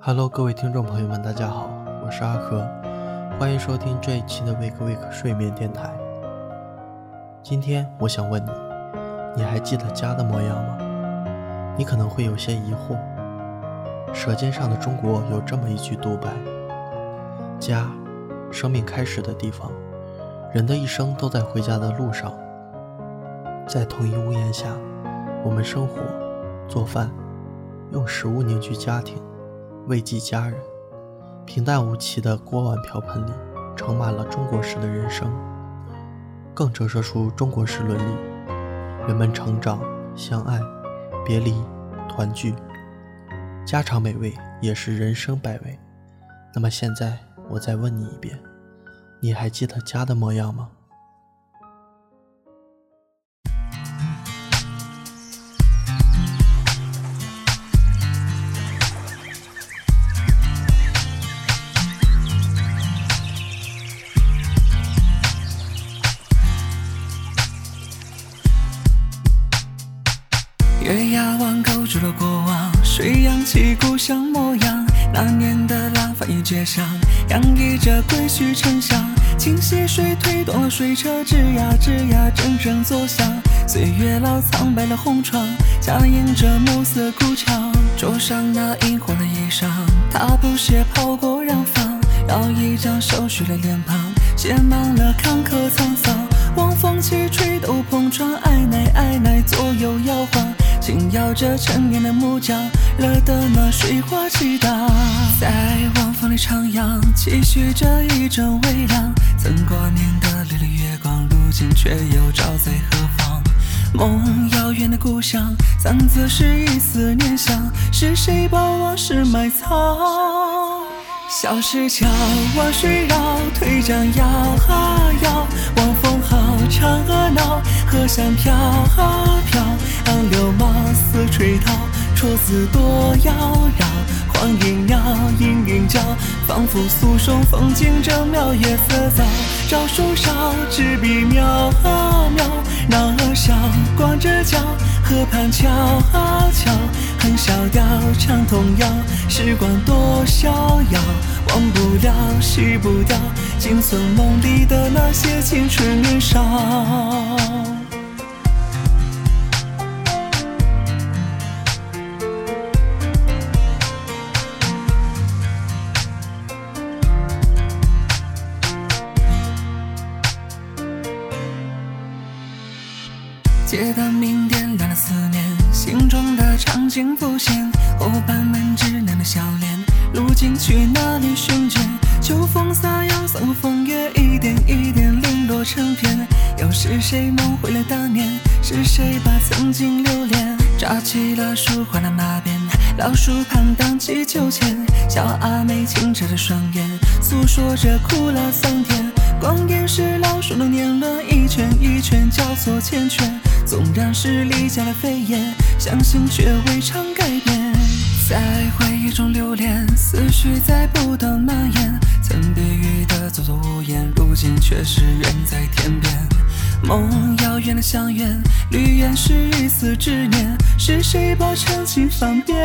Hello，各位听众朋友们，大家好，我是阿和，欢迎收听这一期的 Wake Wake 睡眠电台。今天我想问你，你还记得家的模样吗？你可能会有些疑惑，《舌尖上的中国》有这么一句独白：家，生命开始的地方，人的一生都在回家的路上，在同一屋檐下，我们生活、做饭，用食物凝聚家庭。慰藉家人，平淡无奇的锅碗瓢盆里盛满了中国式的人生，更折射出中国式伦理。人们成长、相爱、别离、团聚，家常美味也是人生百味。那么现在，我再问你一遍，你还记得家的模样吗？月牙湾勾住了过往，水扬起故乡模样。那年的廊坊街上，洋溢着归墟沉香。清溪水推动了水车，吱呀吱呀，阵阵作响。岁月老苍白了红窗，夹映着暮色古墙。桌上那银黄的衣裳，他不屑抛过染坊，摇一张瘦削的脸庞，写满了坎坷沧桑。晚风起，吹斗篷窗，爱奶爱奶，左右摇晃。轻摇着陈年的木桨，惹得那水花激荡。在晚风里徜徉，期许着一阵微凉。曾挂念的缕缕月光，如今却又照在何方？梦遥远的故乡，藏自是一丝念想。是谁把往事埋藏？小石桥，万水绕，推桨摇啊摇，晚风好，唱啊闹，河山飘啊飘。杨柳马嘶吹涛，绰子多妖娆。黄莺鸟，莺莺叫，仿佛诉说风景正妙。夜色早，照树梢，纸笔描啊描。男儿笑，光着脚，河畔敲啊敲。哼小调，唱童谣，时光多逍遥。忘不了，洗不掉，仅存梦里的那些青春年少。街灯明点亮了思念，心中的场景浮现，伙伴们稚嫩的笑脸，如今去哪里寻见？秋风洒摇，散过枫叶，一点一点零落成片。又是谁梦回了当年？是谁把曾经留恋？扎起了舒缓的马鞭，老树旁荡起秋千，小阿妹清澈的双眼，诉说着苦辣酸甜。光阴是老树的年轮，一圈一圈交错缱绻。纵然是离家的飞燕，相信却未尝改变。在回忆中流连，思绪在不断蔓延。曾避雨的座座屋檐，如今却是远在天边。梦遥远的相约，绿烟是一丝执念。是谁把真情翻遍？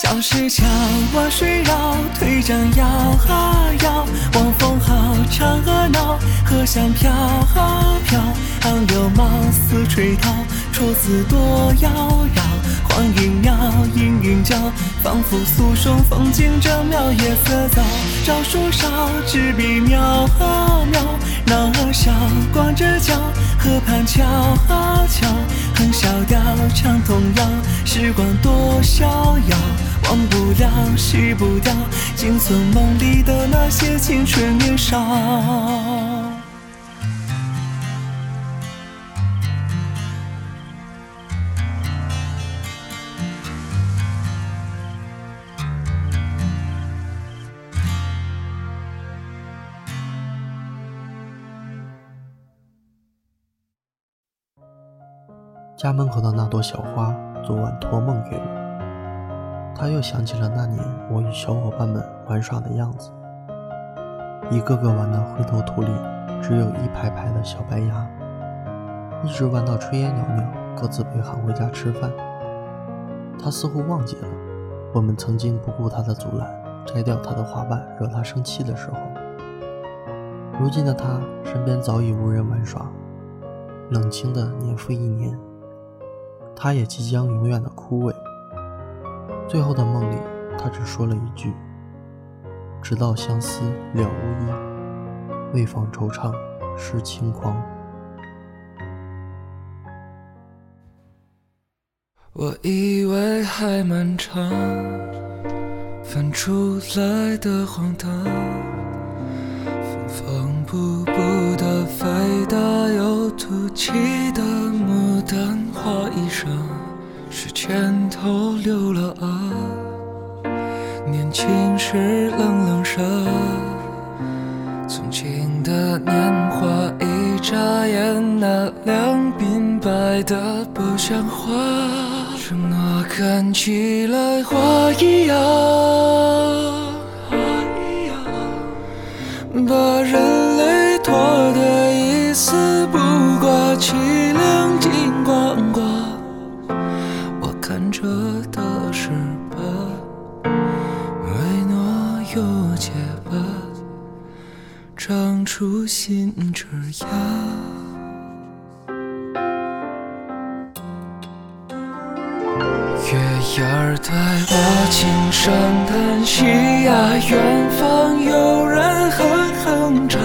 小石桥，万水绕，推桨摇啊摇，望风号，唱啊闹，荷香飘啊飘。杨柳马嘶吹涛，绰子多妖娆。黄莺鸟，莺莺叫，仿佛诉说风景正妙。夜色早，照树梢，执笔描啊描。男儿笑，光着脚，河畔桥啊桥。哼小调，唱童谣，时光多逍遥。忘不了，洗不掉，仅存梦里的那些青春年少。家门口的那朵小花，昨晚托梦给我。他又想起了那年我与小伙伴们玩耍的样子，一个个玩的灰头土脸，只有一排排的小白牙，一直玩到炊烟袅袅，各自被喊回家吃饭。他似乎忘记了，我们曾经不顾他的阻拦，摘掉他的花瓣，惹他生气的时候。如今的他身边早已无人玩耍，冷清的年复一年，他也即将永远的枯萎。最后的梦里，他只说了一句：“直到相思了无益，为防惆怅失轻狂。”我以为还漫长，翻出来的荒唐，缝缝补补的肥大又凸起的梦丹花衣裳，是前头留了啊，年轻时冷冷傻，从前的年华一眨眼，那两鬓白的不像话。承诺看起来花一样，长出新枝桠。月牙儿带我轻声叹息呀，远方有人哼哼唱，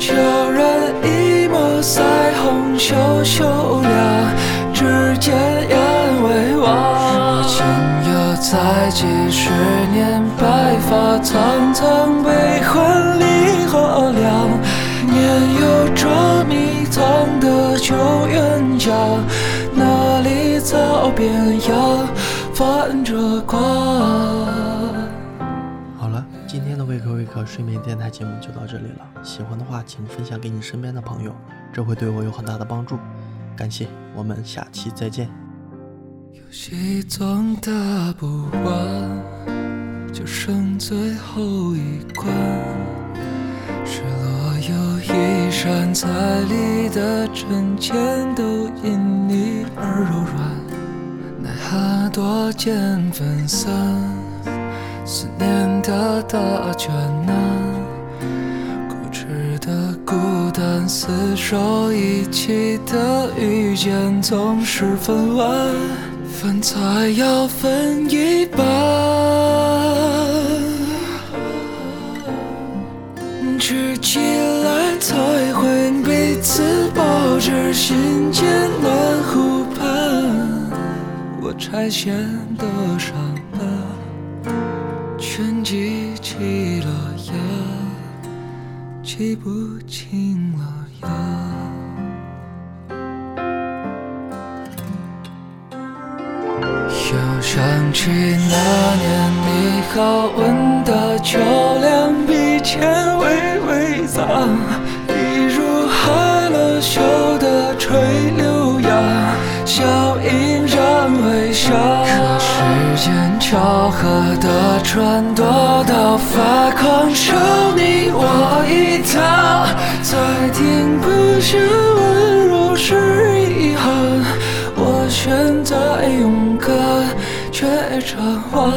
悄然一抹腮红羞羞呀，指尖眼微望。今又再几十年，白发苍苍，悲欢冤家。那里草边呀，泛着光。好了，今天的微课微课睡眠电台节目就到这里了。喜欢的话，请分享给你身边的朋友，这会对我有很大的帮助。感谢，我们下期再见。游戏总打不完，就剩最后一关。失落又一闪，彩里的针尖都因你而柔软。奈何多见分散，思念的大卷难。固执的孤单，厮守一起的遇见，总是分完，饭菜要分一半。我拆线的伤疤，全记起了呀，记不清了呀。又想起那年你好吻的秋凉，鼻尖微微脏，一如害了羞巧合的转躲到发狂，受你我一趟，再听不见温柔是遗憾。我选择勇敢，却转弯